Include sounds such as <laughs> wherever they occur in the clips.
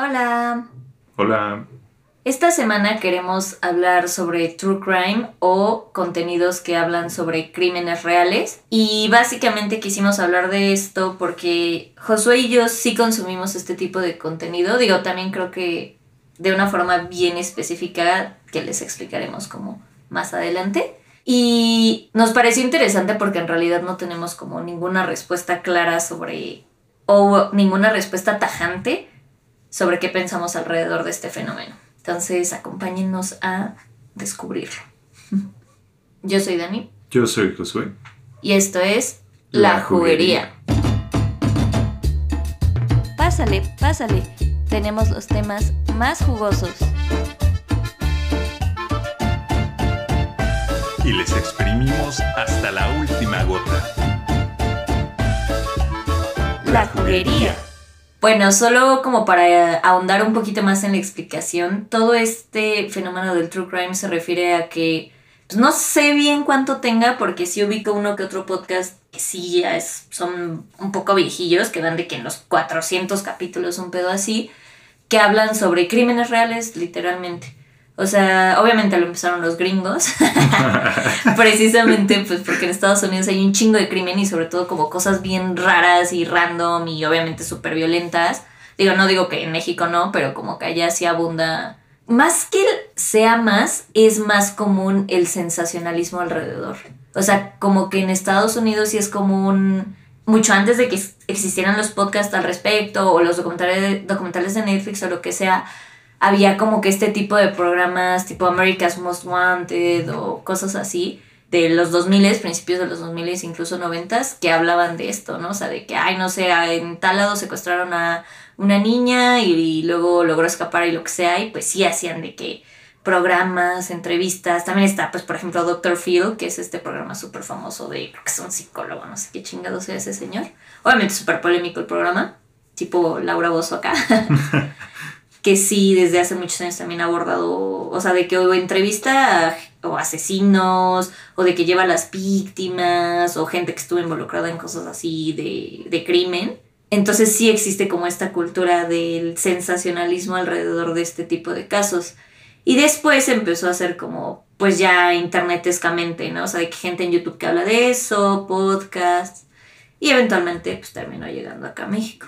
Hola. Hola. Esta semana queremos hablar sobre true crime o contenidos que hablan sobre crímenes reales. Y básicamente quisimos hablar de esto porque Josué y yo sí consumimos este tipo de contenido. Digo, también creo que de una forma bien específica que les explicaremos como más adelante. Y nos pareció interesante porque en realidad no tenemos como ninguna respuesta clara sobre o ninguna respuesta tajante sobre qué pensamos alrededor de este fenómeno. Entonces, acompáñennos a descubrirlo. <laughs> Yo soy Dani. Yo soy Josué. Y esto es La, Juguería. Pásale, pásale. Tenemos los temas más jugosos. Y les exprimimos hasta la última gota. La Juguería. Bueno, solo como para ahondar un poquito más en la explicación, todo este fenómeno del true crime se refiere a que pues, no sé bien cuánto tenga, porque sí ubico uno que otro podcast que sí ya es, son un poco viejillos, que van de que en los 400 capítulos, un pedo así, que hablan sobre crímenes reales, literalmente. O sea, obviamente lo empezaron los gringos, <laughs> <laughs> precisamente pues porque en Estados Unidos hay un chingo de crimen y sobre todo como cosas bien raras y random y obviamente súper violentas. Digo, no digo que en México no, pero como que allá sí abunda. Más que sea más, es más común el sensacionalismo alrededor. O sea, como que en Estados Unidos sí es común, mucho antes de que existieran los podcasts al respecto o los documentales, documentales de Netflix o lo que sea, había como que este tipo de programas tipo America's Most Wanted o cosas así de los 2000, principios de los 2000, incluso 90, que hablaban de esto, ¿no? O sea, de que, ay, no sé, en tal lado secuestraron a una niña y, luego logró escapar y lo que sea, y pues sí hacían de que programas, entrevistas, también está, pues, por ejemplo, Dr. Phil, que es este programa súper famoso de, creo que es un psicólogo, no sé qué chingado sea ese señor. Obviamente súper polémico el programa, tipo Laura Bozo acá. <laughs> que sí desde hace muchos años también ha abordado, o sea, de que o entrevista o asesinos, o de que lleva a las víctimas, o gente que estuvo involucrada en cosas así de, de crimen. Entonces sí existe como esta cultura del sensacionalismo alrededor de este tipo de casos. Y después empezó a ser como, pues ya internetescamente, ¿no? O sea, de que gente en YouTube que habla de eso, podcasts, y eventualmente pues terminó llegando acá a México.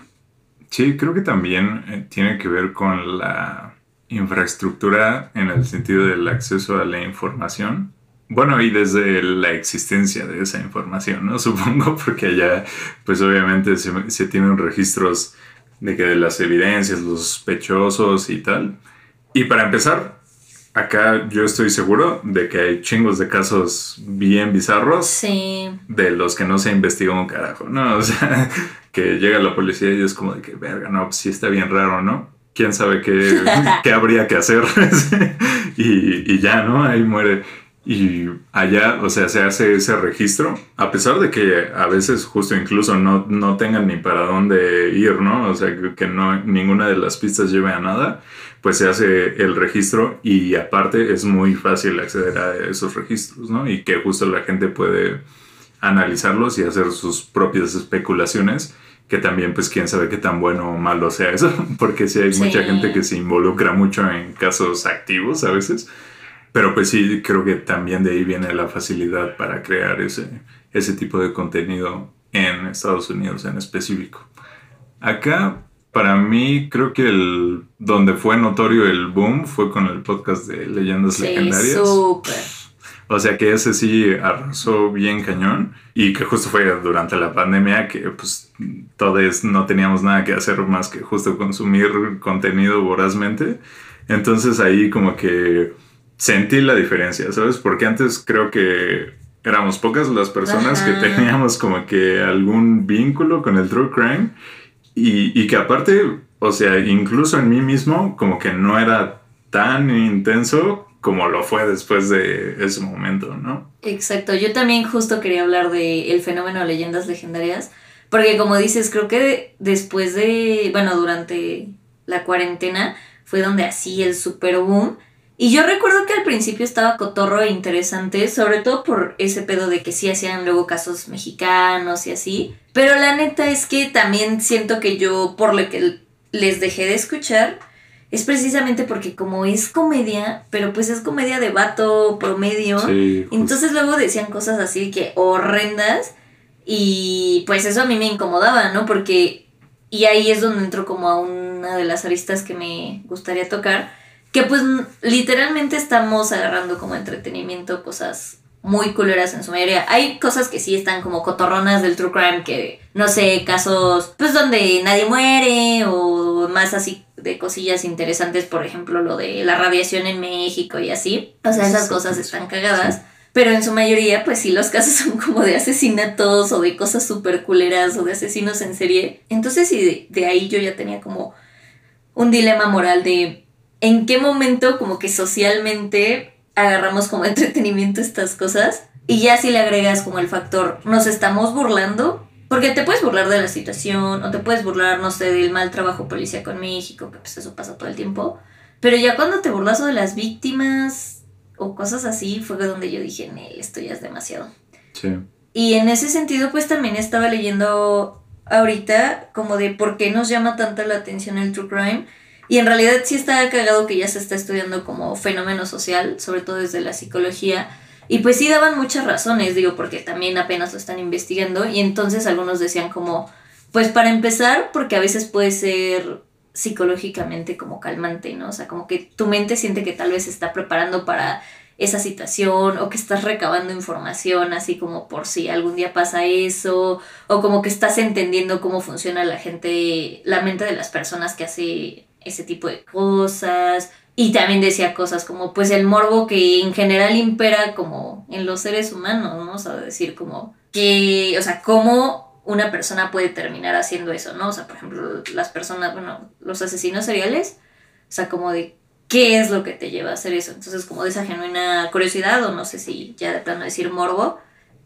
Sí, creo que también eh, tiene que ver con la infraestructura en el sentido del acceso a la información. Bueno, y desde la existencia de esa información, ¿no? <laughs> Supongo, porque allá, pues obviamente se, tienen registros de que de las evidencias, los sospechosos y tal. Y para empezar, acá yo estoy seguro de que hay chingos de casos bien bizarros. Sí. De los que no se investigó un carajo, ¿no? <laughs> O sea, que llega la policía y es como de que, verga, no, pues sí está bien raro, ¿no? ¿Quién sabe qué, <laughs> qué habría que hacer? <laughs> y, y ya, ¿no? Ahí muere. Y allá, o sea, se hace ese registro, a pesar de que a veces justo incluso no, no tengan ni para dónde ir, ¿no? O sea, que, no, ninguna de las pistas lleve a nada, pues se hace el registro y aparte es muy fácil acceder a esos registros, ¿no? Y que justo la gente puede analizarlos y hacer sus propias especulaciones, que también pues quién sabe qué tan bueno o malo sea eso, <laughs> porque sí hay mucha gente que se involucra mucho en casos activos a veces, pero pues sí creo que también de ahí viene la facilidad para crear ese, ese tipo de contenido en Estados Unidos en específico. Acá para mí creo que el donde fue notorio el boom fue con el podcast de leyendas Sí, legendarias. súper. O sea que ese sí arrasó bien cañón y que justo fue durante la pandemia que pues todos no teníamos nada que hacer más que justo consumir contenido vorazmente. Entonces ahí como que sentí la diferencia, ¿sabes? Porque antes creo que éramos pocas las personas Ajá. que teníamos como que algún vínculo con el true crime y, y que aparte, o sea, incluso en mí mismo como que no era tan intenso como lo fue después de ese momento, ¿no? Exacto, yo también justo quería hablar de el fenómeno de leyendas legendarias, porque como dices, creo que después de, bueno, durante la cuarentena fue donde así el super boom. Y yo recuerdo que al principio estaba cotorro e interesante, sobre todo por ese pedo de que sí hacían luego casos mexicanos y así. Pero la neta es que también siento que yo, por lo que les dejé de escuchar es precisamente porque como es comedia, pero pues es comedia de vato promedio, Sí, entonces luego decían cosas así que horrendas y pues eso a mí me incomodaba, ¿no? Porque y ahí es donde entro como a una de las aristas que me gustaría tocar, que pues literalmente estamos agarrando como entretenimiento cosas muy culeras en su mayoría. Hay cosas que sí están como cotorronas del true crime, que no sé, casos pues donde nadie muere o más así de cosillas interesantes, por ejemplo, lo de la radiación en México y así. O sea, esas cosas están cagadas. Pero en su mayoría, pues sí, los casos <laughs> son como de asesinatos o de cosas súper culeras o de asesinos en serie. Entonces, sí, de, de ahí yo ya tenía como un dilema moral de en qué momento como que socialmente agarramos como <laughs> entretenimiento estas cosas y ya si le agregas como el factor nos estamos burlando porque te puedes burlar de la situación o te puedes burlar no sé del mal trabajo policíaco en México que pues eso pasa todo el tiempo pero ya cuando te burlas de las víctimas o cosas así fue donde yo dije Nel esto ya es demasiado Sí. y en ese sentido, pues también estaba leyendo ahorita como de por qué nos llama tanta la atención el true crime. Y en realidad sí está cagado que ya se está estudiando como fenómeno social, sobre todo desde la psicología. Y pues sí daban muchas razones, digo, porque también apenas lo están investigando. Y entonces algunos decían como, pues para empezar, porque a veces puede ser psicológicamente como calmante, ¿no? O sea, como que tu mente siente que tal vez se está preparando para esa situación o que estás recabando información así como por si algún día pasa eso o como que estás entendiendo cómo funciona la gente, la mente de las personas que hace ese tipo de cosas y también decía cosas como pues el morbo que en general impera como en los seres humanos, ¿no? O sea, decir como que, o sea, cómo una persona puede terminar haciendo eso, ¿no? O sea, por ejemplo, las personas, bueno, los asesinos seriales, o sea, como de qué es lo que te lleva a hacer eso. Entonces, como de esa genuina curiosidad, o no sé si ya de plano decir morbo,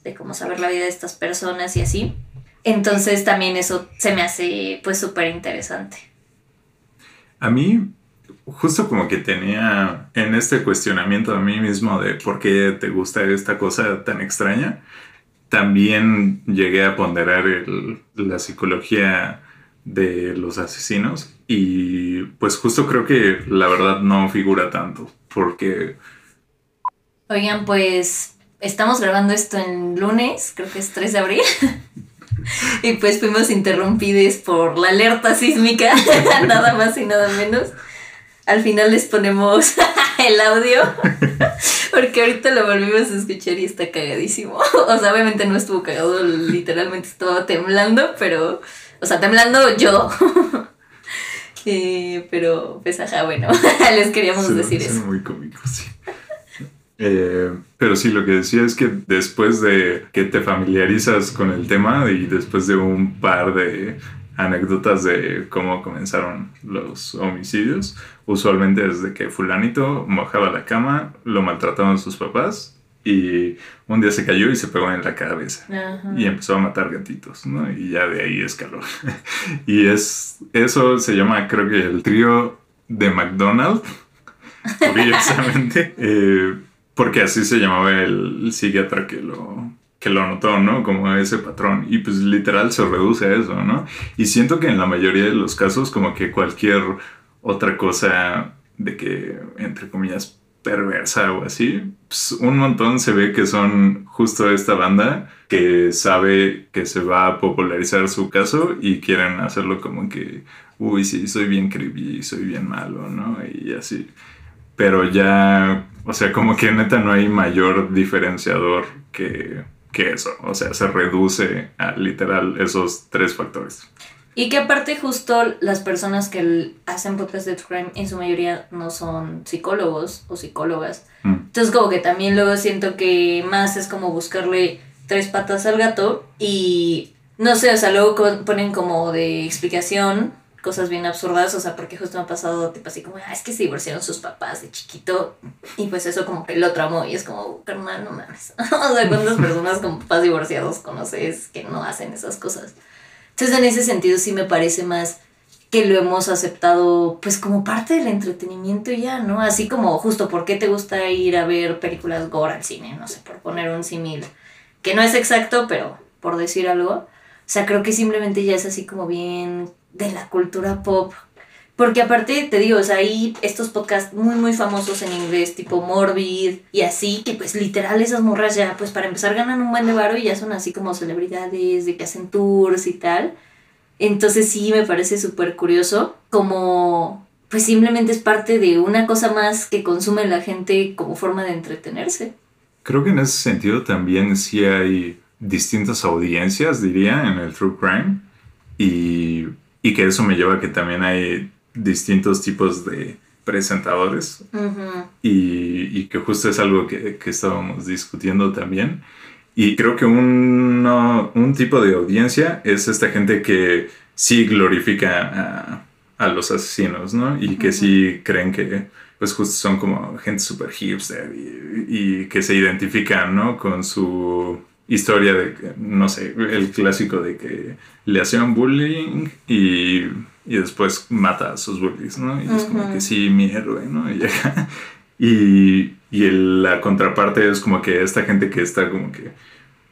de cómo saber la vida de estas personas y así. Entonces, también eso se me hace, pues, súper interesante. A mí, justo como que tenía en este cuestionamiento a mí mismo de por qué te gusta esta cosa tan extraña, también llegué a ponderar el- la psicología de los asesinos y pues justo creo que la verdad no figura tanto porque Oigan, pues, estamos grabando esto en lunes, creo que es 3 de abril. <laughs> y pues fuimos interrumpidos por la alerta sísmica, <laughs> nada más y nada menos. Al final les ponemos <laughs> el audio, <laughs> porque ahorita lo volvimos a escuchar y está cagadísimo. <laughs> O sea, obviamente no estuvo cagado, literalmente estaba temblando, pero, o sea, temblando yo. Eh, pero, pues, ajá, bueno, les queríamos Sí, decir eso. muy cómico, sí. Eh, pero sí, lo que decía es que después de que te familiarizas con el tema y después de un par de anécdotas de cómo comenzaron los homicidios, usualmente desde que fulanito mojaba la cama, lo maltrataban sus papás y un día se cayó y se pegó en la cabeza Ajá. y empezó a matar gatitos, ¿no? Y ya de ahí escaló. <laughs> y es eso se llama, creo que el trío de McDonald's, <laughs> curiosamente, eh, porque así se llamaba el psiquiatra que lo que lo notó, ¿no? Como ese patrón. Y pues literal se reduce a eso, ¿no? Y siento que en la mayoría de los casos, como que cualquier otra cosa de que, entre comillas, perversa o así, pues un montón se ve que son justo esta banda que sabe que se va a popularizar su caso y quieren hacerlo como que, uy, sí, soy bien creepy, soy bien malo, ¿no? Y así. Pero ya, o sea, como que neta no hay mayor diferenciador que, que eso. O sea, se reduce a literal esos tres factores. Y que aparte justo las personas que hacen podcast de Crime en su mayoría no son psicólogos o psicólogas. Mm. Entonces como que también luego siento que más es como buscarle tres patas al gato y no sé, o sea, luego ponen como de explicación cosas bien absurdas, o sea, porque justo me ha pasado tipo así como, ah, es que se divorciaron sus papás de chiquito y pues eso como que lo traumó y es como, carnal, no mames. <laughs> o sea, ¿cuántas personas con papás divorciados conoces que no hacen esas cosas? Entonces, en ese sentido sí me parece más que lo hemos aceptado pues como parte del entretenimiento ya, ¿no? Así como justo por qué te gusta ir a ver películas gore al cine, no sé, por poner un símil que no es exacto, pero por decir algo. O sea, creo que simplemente ya es así como bien de la cultura pop Porque aparte, te digo, o sea, hay estos podcasts muy, muy famosos en inglés, tipo Morbid y así, que pues literal esas morras ya, pues para empezar ganan un buen de varo y ya son así como celebridades, de que hacen tours y tal. Entonces sí me parece súper curioso como pues simplemente es parte de una cosa más que consume la gente como forma de entretenerse. Creo que en ese sentido también sí hay distintas audiencias, diría, en el True Crime. Y, y que eso me lleva a que también hay distintos tipos de presentadores y, y, que justo es algo que, que, estábamos discutiendo también. Y creo que un, un tipo de audiencia es esta gente que sí glorifica a, a los asesinos, ¿no? Y que sí creen que pues justo son como gente super hipster y, y que se identifican, ¿no? Con su historia de, no sé, el clásico de que le hacían bullying y, y después mata a sus bullies, ¿no? Y es como que sí, mi héroe, ¿no? <laughs> Y, y, y la contraparte es como que esta gente que está como que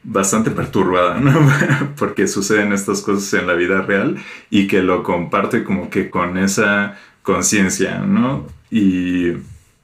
bastante perturbada, ¿no? <laughs> Porque suceden estas cosas en la vida real y que lo comparte como que con esa conciencia, ¿no? Y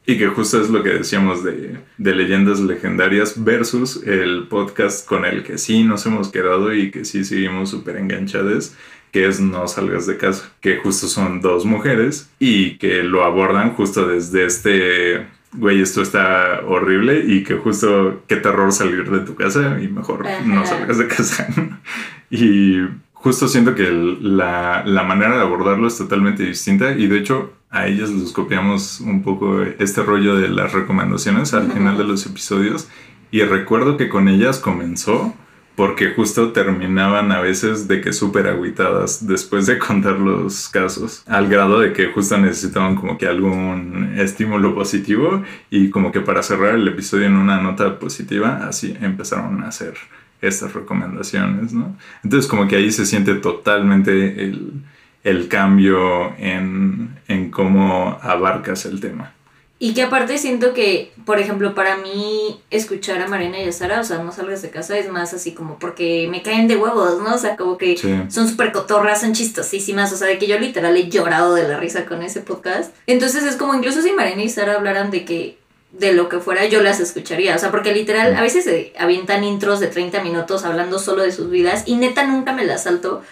y que justo es lo que decíamos de, de, leyendas legendarias versus el podcast con el que sí nos hemos quedado y que sí seguimos súper enganchados, que es No salgas de casa, que justo son dos mujeres y que lo abordan justo desde este, güey, esto está horrible y que justo qué terror salir de tu casa y mejor no salgas de casa. <laughs> y justo siento que la, la manera de abordarlo es totalmente distinta y de hecho a ellas les copiamos un poco este rollo de las recomendaciones al final de los episodios. Y recuerdo que con ellas comenzó porque justo terminaban a veces de que súper aguitadas después de contar los casos, al grado de que justo necesitaban como que algún estímulo positivo. Y como que para cerrar el episodio en una nota positiva, así empezaron a hacer estas recomendaciones, ¿no? Entonces como que ahí se siente totalmente el, el cambio en, en, cómo abarcas el tema. Y que aparte siento que, por ejemplo, para mí escuchar a Marina y a Sara, o sea, no salgas de casa, es más así como porque me caen de huevos, ¿no? O sea, como que son súper cotorras, son chistosísimas, o sea, de que yo literal he llorado de la risa con ese podcast. Entonces es como incluso si Marina y Sara hablaran de que de lo que fuera, yo las escucharía. O sea, porque literal, a veces se avientan intros de 30 minutos hablando solo de sus vidas y neta nunca me las salto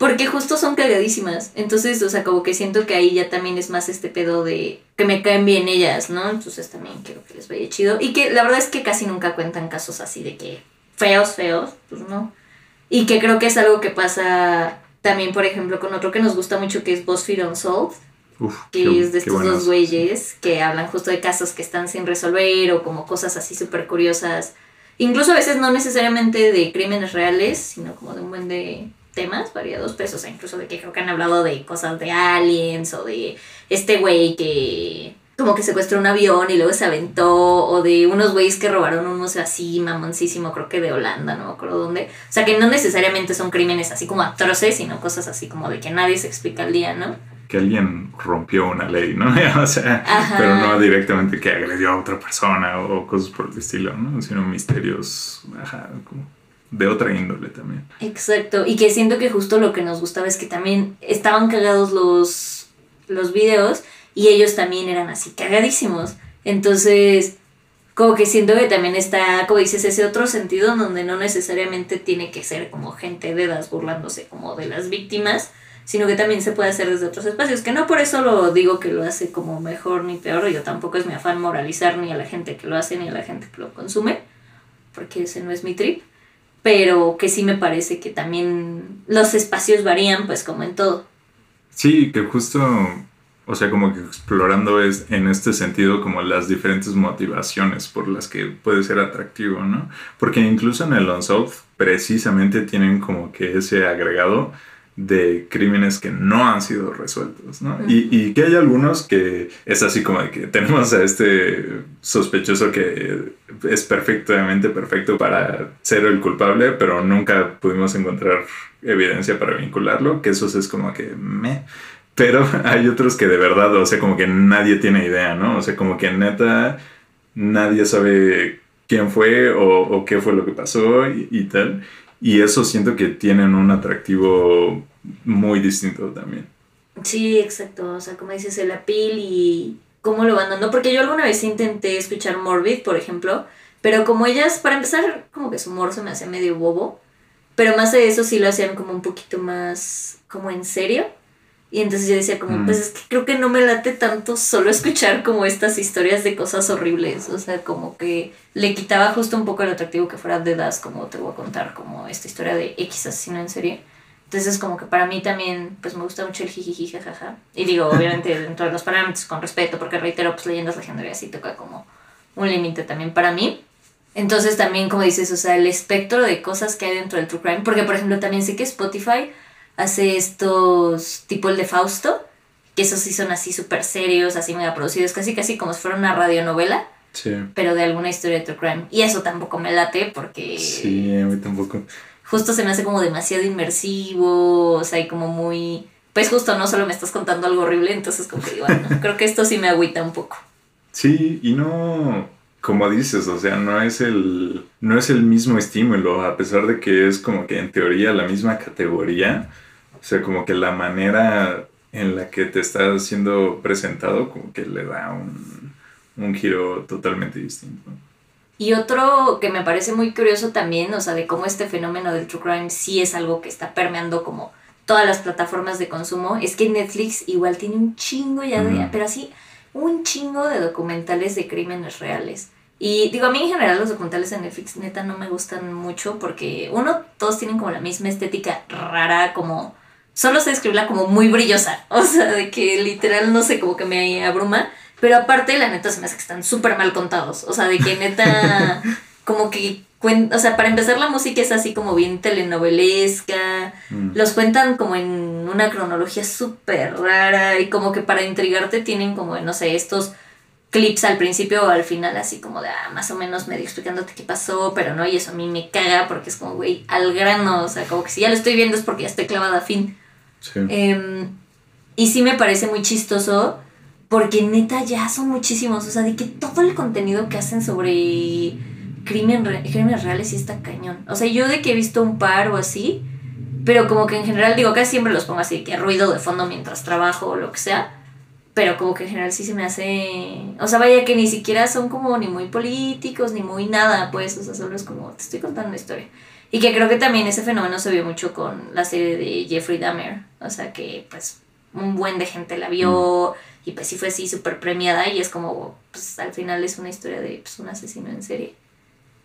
porque justo son cagadísimas. Entonces, o sea, como que siento que ahí ya también es más este pedo de que me caen bien ellas, ¿no? Entonces también quiero que les vaya chido. Y que la verdad es que casi nunca cuentan casos así de que feos, feos, pues no. Y que creo que es algo que pasa también, por ejemplo, con otro que nos gusta mucho que es BuzzFeed Unsolved. Uf, que es de estos dos güeyes que hablan justo de casos que están sin resolver o como cosas así súper curiosas. Incluso a veces no necesariamente de crímenes reales, sino como de un buen de temas variados, pues, o sea, incluso de que creo que han hablado de cosas de aliens o de este güey que como que secuestró un avión y luego se aventó, o de unos güeyes que robaron un museo así mamoncísimo, creo que de Holanda, no me acuerdo dónde. O sea, que no necesariamente son crímenes así como atroces, sino cosas así como de que nadie se explica al día, ¿no? Que alguien rompió una ley, ¿no? <laughs> o sea, pero no directamente que agredió a otra persona o cosas por el estilo, ¿no? Sino misterios, ajá, como de otra índole también. Exacto, y que siento que justo lo que nos gustaba es que también estaban cagados los, los videos y ellos también eran así cagadísimos. Entonces, como que siento que también está, como dices, ese otro sentido donde no necesariamente tiene que ser como gente de edad burlándose como de las víctimas, sino que también se puede hacer desde otros espacios, que no por eso lo digo que lo hace como mejor ni peor, yo tampoco es mi afán moralizar ni a la gente que lo hace ni a la gente que lo consume, porque ese no es mi trip pero que sí me parece que también los espacios varían, pues como en todo. Sí, que justo, o sea, como que explorando es en este sentido como las diferentes motivaciones por las que puede ser atractivo, ¿no? Porque incluso en el Unsolved precisamente tienen como que ese agregado de crímenes que no han sido resueltos, ¿no? y, y, que hay algunos que es así como de que tenemos a este sospechoso que es perfectamente perfecto para ser el culpable, pero nunca pudimos encontrar evidencia para vincularlo, que eso es como que me... Pero <laughs> hay otros que de verdad, o sea, como que nadie tiene idea, ¿no? O sea, como que neta nadie sabe quién fue o, o qué fue lo que pasó y, y tal. Y eso siento que tienen un atractivo muy distinto también. Sí, exacto. O sea, como dices, el apil y cómo lo van dando. Porque yo alguna vez intenté escuchar Morbid, por ejemplo, pero como ellas, para empezar, como que su humor se me hacía medio bobo. Pero más de eso sí lo hacían como un poquito más como en serio. Y entonces yo decía como, Mm. pues es que creo que no me late tanto solo escuchar como estas historias de cosas horribles. O sea, como que le quitaba justo un poco el atractivo que fuera de Das, como te voy a contar, como esta historia de X asesino en serie. Entonces como que para mí también, pues me gusta mucho el jijiji, jajaja. Y digo, <laughs> obviamente dentro de los parámetros, con respeto, porque reitero, pues leyendas legendarias sí toca como un límite también para mí. Entonces también, como dices, o sea, el espectro de cosas que hay dentro del True Crime, porque por ejemplo también sé que Spotify hace estos, tipo el de Fausto, que esos sí son así súper serios, así mega producidos, casi casi como si fuera una radionovela, Sí. pero de alguna historia de True Crime. Y eso tampoco me late porque Sí, a mí tampoco. justo se me hace como demasiado inmersivo, o sea, y como muy... Pues justo no solo me estás contando algo horrible, entonces como que digo, "Ay, no, <laughs> creo que esto sí me agüita un poco. Sí, y no, como dices, o sea, no es el, no es el mismo estímulo, a pesar de que es como que en teoría la misma categoría, o sea, como que la manera en la que te está siendo presentado, como que le da un, un giro totalmente distinto. Y otro que me parece muy curioso también, o sea, de cómo este fenómeno del true crime sí es algo que está permeando como todas las plataformas de consumo, es que Netflix igual tiene un chingo ya de, Ujú. pero así, un chingo de documentales de crímenes reales. Y digo, a mí en general los documentales de Netflix neta no me gustan mucho porque uno, todos tienen como la misma estética rara, como, solo sé describirla como muy brillosa, <laughs> o sea, de que literal, no sé, como que me abruma. Pero aparte, la neta se me hace que están súper mal contados. O sea, de que neta, <laughs> como que, o sea, para empezar la música es así como bien telenovelesca. Mm. Los cuentan como en una cronología súper rara y como que para intrigarte tienen como, no sé, estos clips al principio o al final así como de, ah, más o menos medio explicándote qué pasó, pero no, y eso a mí me caga porque es como, güey, al grano, o sea, como que si ya lo estoy viendo es porque ya estoy clavada a fin. Sí. Em, y sí me parece muy chistoso porque neta ya son muchísimos. O sea, de que todo el contenido que hacen sobre crimen re- crímenes reales sí está cañón. O sea, yo de que he visto un par o así, pero como que en general, digo, casi siempre los pongo así, que ruido de fondo mientras trabajo o lo que sea. Pero como que en general sí se me hace... O sea, vaya que ni siquiera son como ni muy políticos, ni muy nada, pues. O sea, solo es como, te estoy contando una historia. Y que creo que también ese fenómeno se vio mucho con la serie de Jeffrey Dahmer. O sea, que pues un buen de gente la vio y pues sí fue así súper premiada y es como, pues al final es una historia de pues, un asesino en serie.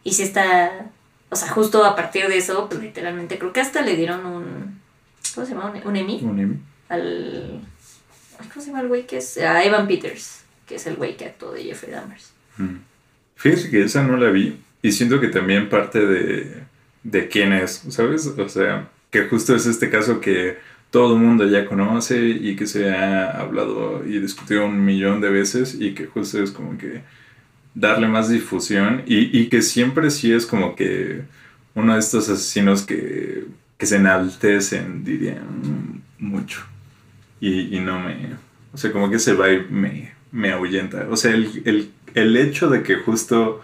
Y sí está, o sea, justo a partir de eso, pues literalmente creo que hasta le dieron un, ¿cómo se llama? Un, un Emmy Un Emmy. al, ¿cómo se llama güey que es? A Evan Peters, que es el güey que actuó de Jeffrey Dahmer. Mm. Fíjese que esa no la vi y siento que también parte de, de quién es, ¿sabes? O sea, que justo es este caso que todo el mundo ya conoce y que se ha hablado y discutido un millón de veces y que justo es como que darle más difusión y, y que siempre sí es como que uno de estos asesinos que, que se enaltecen, dirían, mucho. Y, y no me... O sea, como que ese vibe me, me ahuyenta. O sea, el, el, el hecho de que justo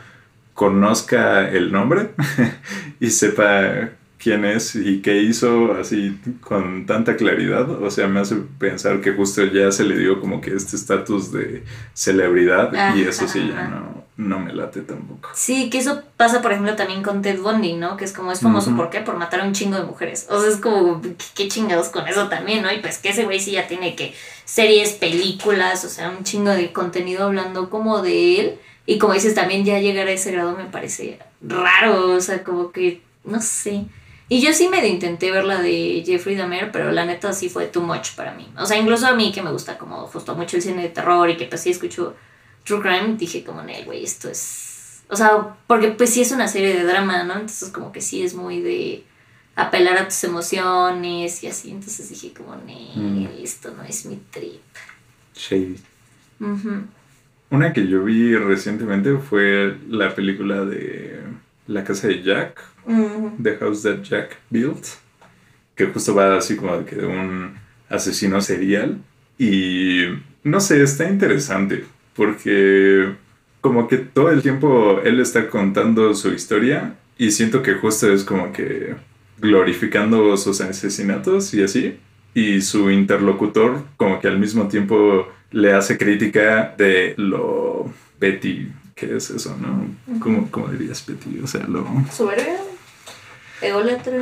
conozca el nombre <laughs> y sepa quién es y qué hizo así con tanta claridad, o sea, me hace pensar que justo ya se le dio como que este estatus de celebridad y eso sí ya no, no me late tampoco. Sí, que eso pasa, por ejemplo, también con Ted Bundy, ¿no? Que es como, es famoso, Ujú. ¿por qué? Por matar a un chingo de mujeres. O sea, es como, ¿qué, qué chingados con eso también, ¿no? Y pues que ese güey sí ya tiene que series, películas, o sea, un chingo de contenido hablando como de él. Y como dices, también ya llegar a ese grado me parece raro, o sea, como que, no sé. Y yo sí me intenté ver la de Jeffrey Dahmer, pero la neta sí fue too much para mí. O sea, incluso a mí que me gusta como justo mucho el cine de terror y que pues sí escucho True Crime, dije como, no, güey, esto es... O sea, porque pues sí es una serie de drama, ¿no? Entonces como que sí es muy de apelar a tus emociones y así. Entonces dije como, Mm. esto no es mi trip. Shady. Ujú. Una que yo vi recientemente fue la película de La casa de Jack, Ujú. The House That Jack Built, que justo va así como de que de un asesino serial. Y no sé, está interesante, porque como que todo el tiempo él está contando su historia y siento que justo es como que glorificando sus asesinatos y así. y su interlocutor como que al mismo tiempo le hace crítica de lo petty que es eso, ¿no? ¿Cómo, cómo dirías petty? O sea, lo... Soberbia. Ególatra.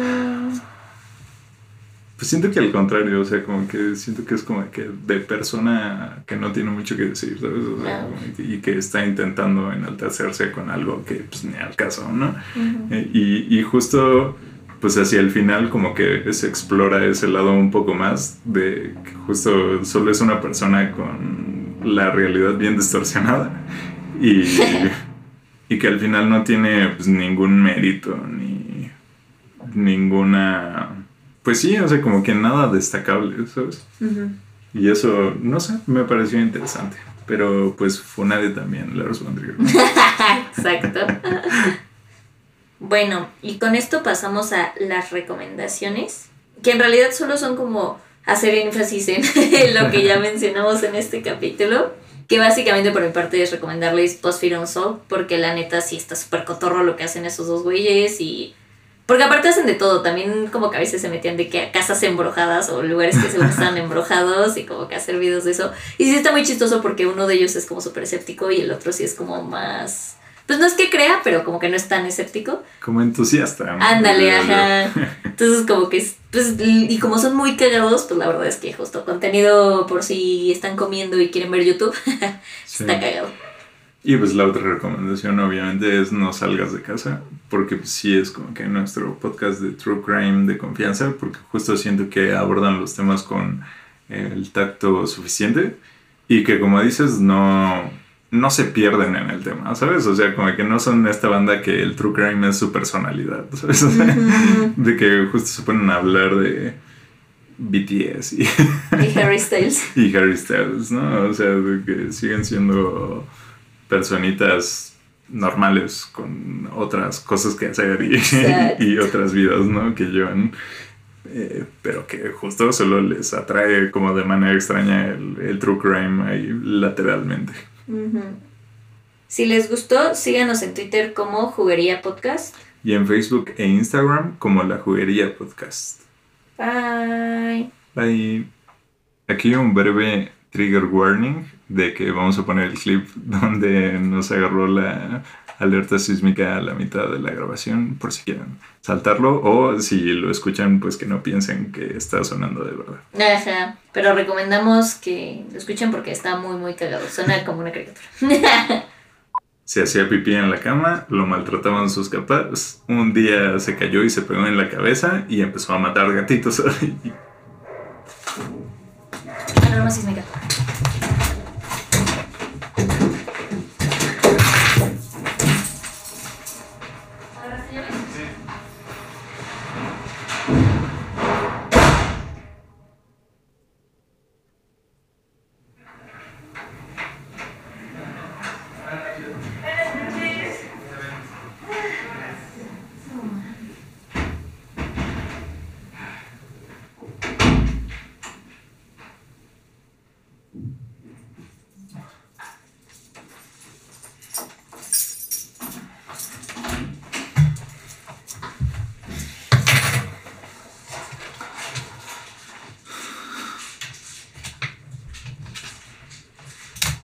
Pues siento que al contrario, o sea, como que siento que es como que de persona que no tiene mucho que decir, ¿sabes? O sea, que- y que está intentando enaltecerse con algo que pues ni al caso, ¿no? Eh, y, y justo pues hacia el final como que se explora ese lado un poco más de que justo solo es una persona con la realidad bien distorsionada y, <laughs> y que al final no tiene pues, ningún mérito ni ninguna pues sí, o sea, como que nada destacable, ¿sabes? Y eso, no sé, me pareció interesante. Pero pues Funade también Lars von Trier. <laughs> Exacto. Bueno, y con esto pasamos a las recomendaciones, que en realidad solo son como hacer énfasis en <laughs> lo que ya mencionamos en este capítulo, que básicamente por mi parte es recomendarles Post on Soul, porque la neta sí está súper cotorro lo que hacen esos dos güeyes y... Porque aparte hacen de todo, también como que a veces se metían de que a casas embrujadas o lugares que según estaban <laughs> embrujados y como que hacer videos de eso. Y sí está muy chistoso porque uno de ellos es como súper escéptico y el otro sí es como más... Pues no es que crea, pero como que no es tan escéptico. Como entusiasta. Ándale, ajá. <laughs> Entonces como que, es- pues, y como son muy cagados, pues la verdad es que justo contenido por si están comiendo y quieren ver YouTube, <laughs> Sí. está cagado. Y pues la otra recomendación obviamente es no salgas de casa, porque pues, sí es como que nuestro podcast de True Crime de confianza, porque justo siento que abordan los temas con el tacto suficiente y que como dices no, no se pierden en el tema, ¿sabes? O sea, como que no son esta banda que el True Crime es su personalidad, <laughs> ¿sabes? O sea, de que justo se ponen a hablar de BTS y, Y Harry Styles. <laughs> y Harry Styles, ¿no? O sea, de que siguen siendo personitas normales con otras cosas que hacer y, <laughs> y otras vidas, ¿no? Que llevan, eh, pero que justo solo les atrae como de manera extraña el, el true crime ahí lateralmente. Si les gustó, síganos en Twitter como Juguería Podcast. Y en Facebook e Instagram como La Juguería Podcast. Bye. Bye. Aquí un breve trigger warning de que vamos a poner el clip <laughs> donde nos agarró la alerta sísmica a la mitad de la grabación por si quieren saltarlo o si lo escuchan pues que no piensen que está sonando de verdad. Ajá. Pero recomendamos que lo escuchen porque está muy, muy cagado. Suena como una caricatura. <laughs> Se hacía pipí en la cama, lo maltrataban sus capás, un día se cayó y se pegó en la cabeza y empezó a matar gatitos. <laughs> Alarma sísmica.